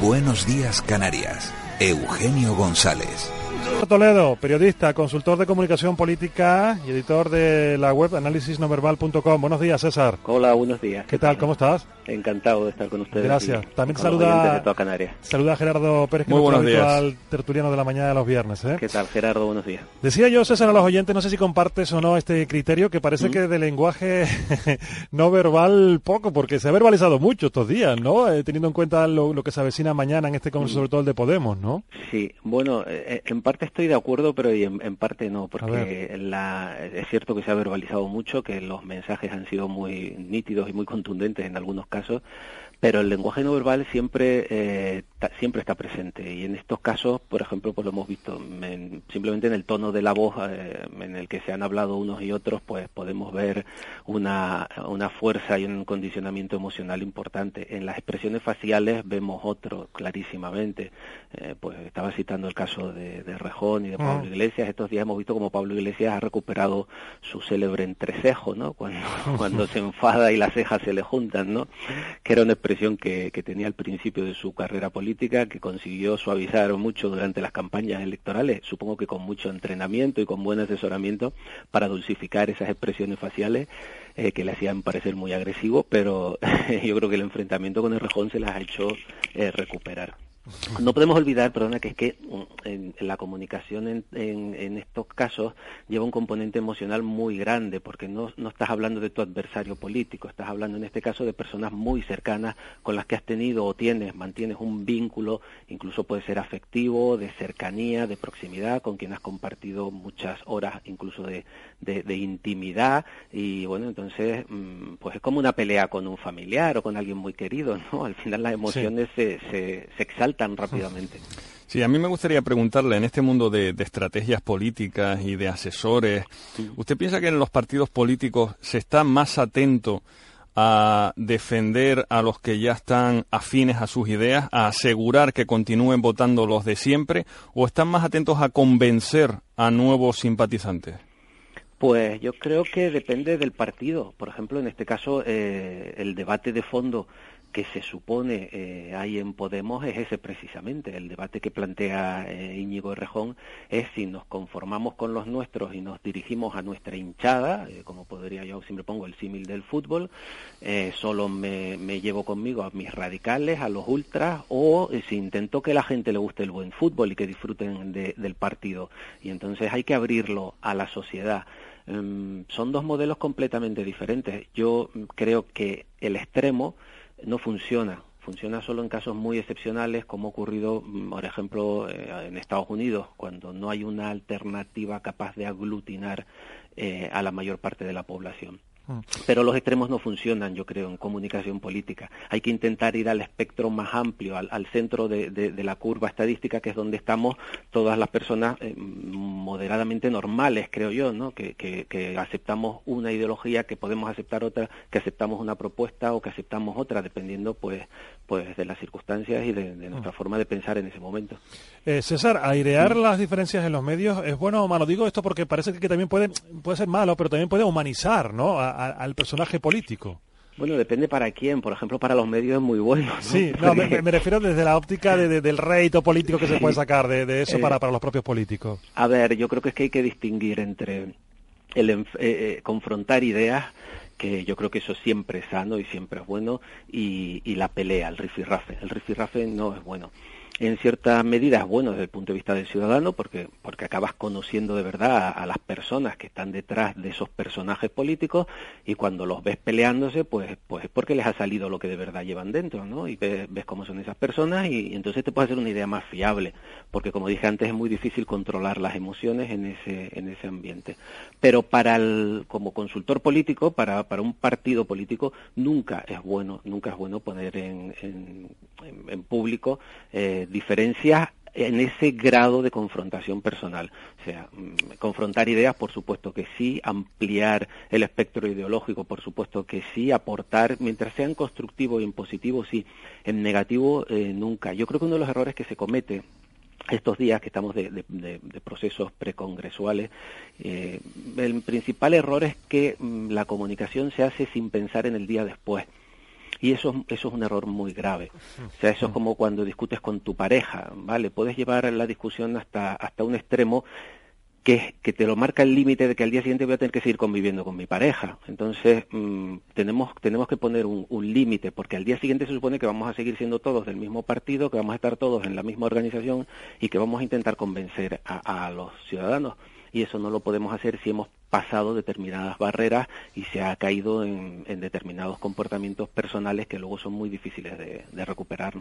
Buenos días, Canarias. Eugenio González. Toledo, periodista, consultor de comunicación política y editor de la web analisisnoverbal.com. Buenos días, César. Hola, buenos días. ¿Qué tal? ¿Cómo estás? Encantado de estar con ustedes. Gracias. También te saluda, saluda a Gerardo Pérez, que Muy es el tertuliano de la mañana de los viernes. ¿eh? ¿Qué tal, Gerardo? Buenos días. Decía yo, César, a los oyentes, no sé si compartes o no este criterio, que parece que de lenguaje no verbal poco, porque se ha verbalizado mucho estos días, ¿no? Eh, teniendo en cuenta lo, que se avecina mañana en este Congreso, sobre todo el de Podemos, ¿no? Sí, bueno, eh, en parte estoy de acuerdo, pero en, en parte no, porque la, es cierto que se ha verbalizado mucho, que los mensajes han sido muy nítidos y muy contundentes en algunos casos, pero el lenguaje no verbal siempre eh, siempre está presente. Y en estos casos por ejemplo pues lo hemos visto simplemente en el tono de la voz eh, en el que se han hablado unos y otros pues podemos ver una, una fuerza y un condicionamiento emocional importante. En las expresiones faciales vemos otro clarísimamente. Eh, pues estaba citando el caso de, de Rejón y de Pablo mm. Iglesias. Estos días hemos visto como Pablo Iglesias ha recuperado su célebre entrecejo no cuando cuando se enfada y las cejas se le juntan no que era una que, tenía al principio de su carrera política, que consiguió suavizar mucho durante las campañas electorales, supongo que con mucho entrenamiento y con buen asesoramiento para dulcificar esas expresiones faciales eh, que le hacían parecer muy agresivo, pero yo creo que el enfrentamiento con el Rejón se las ha hecho eh, recuperar. No podemos olvidar, perdona, que es que mm, en, la comunicación en, en, estos casos lleva un componente emocional muy grande, porque no, no estás hablando de tu adversario político, estás hablando en este caso de personas muy cercanas con las que has tenido o tienes, mantienes un vínculo, incluso puede ser afectivo, de cercanía, de proximidad, con quien has compartido muchas horas incluso de, de, intimidad, y bueno, entonces mm, pues es como una pelea con un familiar o con alguien muy querido, ¿no? Al final las emociones se, se, se exaltan tan rápidamente. Sí, a mí me gustaría preguntarle, en este mundo de, estrategias políticas y de asesores, ¿usted piensa que en los partidos políticos se está más atento a defender a los que ya están afines a sus ideas, a asegurar que continúen votando los de siempre, o están más atentos a convencer a nuevos simpatizantes? Pues yo creo que depende del partido. Por ejemplo, en este caso, eh, el debate de fondo que se supone eh, hay en Podemos es ese precisamente. El debate que plantea eh, Íñigo Rejón es si nos conformamos con los nuestros y nos dirigimos a nuestra hinchada, eh, como podría yo siempre pongo el símil del fútbol, eh, solo me, me, llevo conmigo a mis radicales, a los ultras, o si intento que la gente le guste el buen fútbol y que disfruten del partido. Y entonces hay que abrirlo a la sociedad. Em, son dos modelos completamente diferentes. Yo creo que el extremo no funciona. Funciona solo en casos muy excepcionales, como ha ocurrido, mm, por ejemplo, eh, en Estados Unidos, cuando no hay una alternativa capaz de aglutinar eh, a la mayor parte de la población. Mm. Pero los extremos no funcionan, yo creo, en comunicación política. Hay que intentar ir al espectro más amplio, al, centro de, la curva estadística, que es donde estamos todas las personas eh, moderadamente normales, creo yo, ¿no? Que, aceptamos una ideología, que podemos aceptar otra, que aceptamos una propuesta o que aceptamos otra, dependiendo, pues, pues de las circunstancias y de, nuestra mm. forma de pensar en ese momento. Eh, César, airear las diferencias en los medios es bueno o malo. Digo esto porque parece que también puede, puede ser malo, pero también puede humanizar, ¿no? Al personaje político. Bueno, depende para quién. Por ejemplo, para los medios es muy bueno. Sí, me, refiero desde la óptica del rédito político que se puede sacar de, eso para, para los propios políticos. A ver, yo creo que es que hay que distinguir entre el eh, eh, confrontar ideas que yo creo que eso siempre es sano y siempre es bueno, y, y la pelea, el rifirrafe. El rifirrafe no es bueno. En cierta medida es bueno desde el punto de vista del ciudadano porque, porque acabas conociendo de verdad a, las personas que están detrás de esos personajes políticos y cuando los ves peleándose, pues, pues es porque les ha salido lo que de verdad llevan dentro, ¿no? Y ves, cómo son esas personas y, entonces te puedes hacer una idea más fiable, porque como dije antes es muy difícil controlar las emociones en ese, en ese ambiente. Pero para el, como consultor político, para, para un partido político, nunca es bueno, nunca es bueno poner en, en, en público eh, diferencias en ese grado de confrontación personal. O sea, mm, confrontar ideas, por supuesto que sí, ampliar el espectro ideológico, por supuesto que sí, aportar, mientras sean constructivos y en positivo, sí, en negativo, eh, nunca. Yo creo que uno de los errores que se comete estos días que estamos de, procesos precongresuales, eh, el principal error es que mm, la comunicación se hace sin pensar en el día después. Y eso, eso es un error muy grave. O sea, eso es como cuando discutes con tu pareja, ¿vale? Puedes llevar la discusión hasta, hasta un extremo que, que te lo marca el límite de que al día siguiente voy a tener que seguir conviviendo con mi pareja. Entonces, mm, tenemos, tenemos que poner un, un límite, porque al día siguiente se supone que vamos a seguir siendo todos del mismo partido, que vamos a estar todos en la misma organización y que vamos a intentar convencer a, a los ciudadanos. Y eso no lo podemos hacer si hemos pasado determinadas barreras y se ha caído en, determinados comportamientos personales que luego son muy difíciles de, recuperar.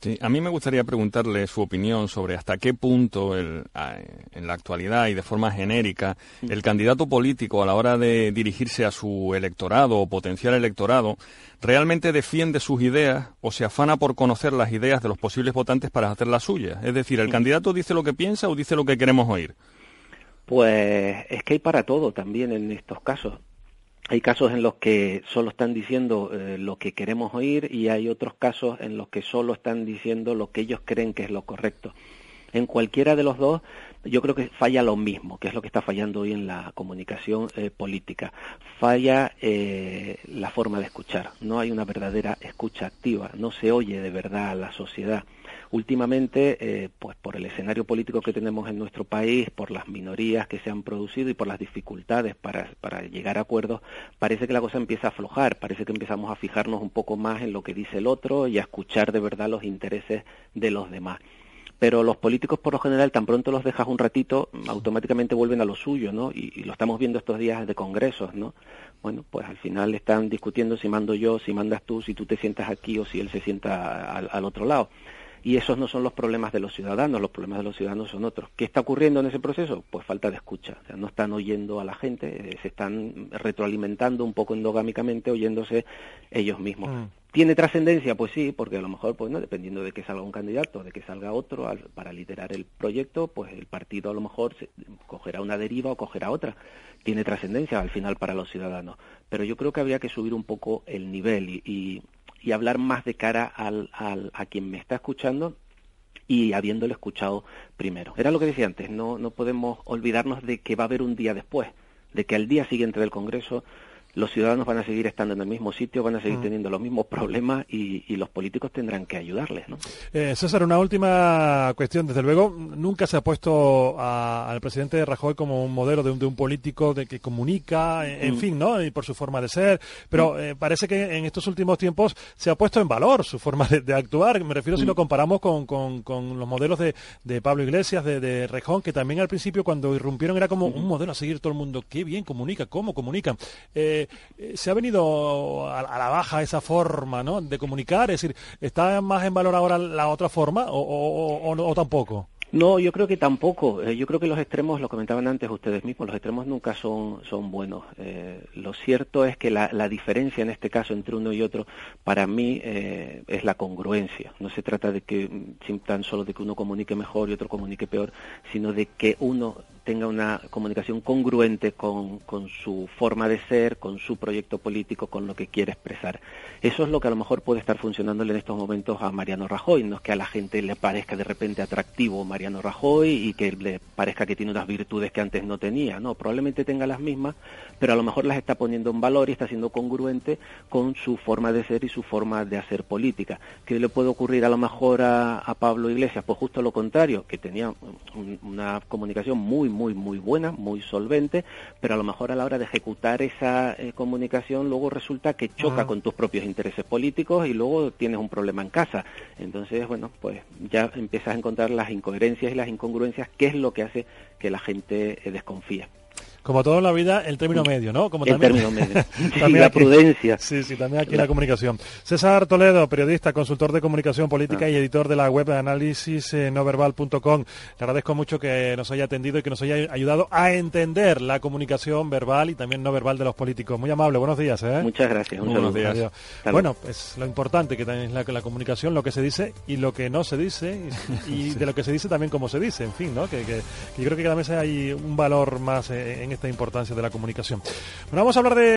Sí, a mí me gustaría preguntarle su opinión sobre hasta qué punto en la actualidad y de forma genérica el candidato político a la hora de dirigirse a su electorado o potencial electorado realmente defiende sus ideas o se afana por conocer las ideas de los posibles votantes para hacer las suyas. Es decir, el candidato dice lo que piensa o dice lo que queremos oír. Pues es que hay para todo también en estos casos. Hay casos en los que solo están diciendo eh, lo que queremos oír y hay otros casos en los que solo están diciendo lo que ellos creen que es lo correcto. En cualquiera de los dos, yo creo que falla lo mismo, que es lo que está fallando hoy en la comunicación eh, política. Falla eh, la forma de escuchar. No hay una verdadera escucha activa. No se oye de verdad a la sociedad últimamente, eh, pues por el escenario político que tenemos en nuestro país, por las minorías que se han producido y por las dificultades para, para llegar a acuerdos, parece que la cosa empieza a aflojar, parece que empezamos a fijarnos un poco más en lo que dice el otro y a escuchar de verdad los intereses de los demás. Pero los políticos por lo general tan pronto los dejas un ratito automáticamente vuelven a lo suyo no y, lo estamos viendo estos días de congresos no bueno pues al final están discutiendo si mando yo si mandas tú si tú te sientas aquí o si él se sienta al otro lado y esos no son los problemas de los ciudadanos, los problemas de los ciudadanos son otros. ¿Qué está ocurriendo en ese proceso? Pues falta de escucha, o sea, no están oyendo a la gente, eh, se están retroalimentando un poco endogámicamente, oyéndose ellos mismos. Mm. ¿Tiene trascendencia? Pues sí, porque a lo mejor, pues no, dependiendo de que salga un candidato, de que salga otro para liderar el proyecto, pues el partido a lo mejor cogerá una deriva o cogerá otra. Tiene trascendencia al final para los ciudadanos. Pero yo creo que habría que subir un poco el nivel y y hablar más de cara al, al, a quien me está escuchando y habiéndolo escuchado primero. Era lo que decía antes, no, no podemos olvidarnos de que va a haber un día después, de que al día siguiente del Congreso los ciudadanos van a seguir estando en el mismo sitio, van a seguir mm. teniendo los mismos problemas y, los políticos tendrán que ayudarles. ¿no? Eh, César, una última cuestión. Desde luego, nunca se ha puesto al presidente Rajoy como un modelo de un, político de que comunica, en, mm. fin, ¿no? Y por su forma de ser. Pero mm. eh, parece que en estos últimos tiempos se ha puesto en valor su forma de, actuar. Me refiero si lo comparamos con, con, los modelos de, de, Pablo Iglesias, de, de Rejón, que también al principio cuando irrumpieron era como un modelo a seguir todo el mundo. Qué bien comunica, cómo comunican. Eh, eh, se ha venido a, la baja esa forma ¿no? de comunicar? Es decir, ¿está más en valor ahora la otra forma o, o tampoco? No, yo creo que tampoco. Eh, yo creo que los extremos, lo comentaban antes ustedes mismos, los extremos nunca son, son buenos. Eh, lo cierto es que la, la, diferencia en este caso entre uno y otro, para mí, eh, es la congruencia. No se trata de que mm, tan solo de que uno comunique mejor y otro comunique peor, sino de que uno tenga una comunicación congruente con, con su forma de ser, con su proyecto político, con lo que quiere expresar. Eso es lo que a lo mejor puede estar funcionándole en estos momentos a Mariano Rajoy, no es que a la gente le parezca de repente atractivo Mariano Mariano Rajoy y que le parezca que tiene unas virtudes que antes no tenía. No, probablemente tenga las mismas, pero a lo mejor las está poniendo en valor y está siendo congruente con su forma de ser y su forma de hacer política. ¿Qué le puede ocurrir a lo mejor a, Pablo Iglesias? Pues justo lo contrario, que tenía una comunicación muy, muy, muy buena, muy solvente, pero a lo mejor a la hora de ejecutar esa eh, comunicación luego resulta que choca con tus propios intereses políticos y luego tienes un problema en casa. Entonces, bueno, pues ya empiezas a encontrar las incoherencias y las incongruencias, que es lo que hace que la gente eh, desconfía. Como todo en la vida, el término medio, ¿no? Como el también, término medio. también la prudencia. Sí, sí, también aquí la comunicación. César Toledo, periodista, consultor de comunicación política ah. y editor de la web de análisis eh. Le agradezco mucho que nos haya atendido y que nos haya ayudado a entender la comunicación verbal y también no verbal de los políticos. Muy amable, buenos días. ¿eh? Muchas gracias. buenos días. Bueno, pues lo importante que también es la, la, comunicación, lo que se dice y lo que no se dice y, de lo que se dice también cómo se dice, en fin, ¿no? Que, yo creo que cada vez hay un valor más eh, en esta importancia de la comunicación. Bueno, vamos a hablar de...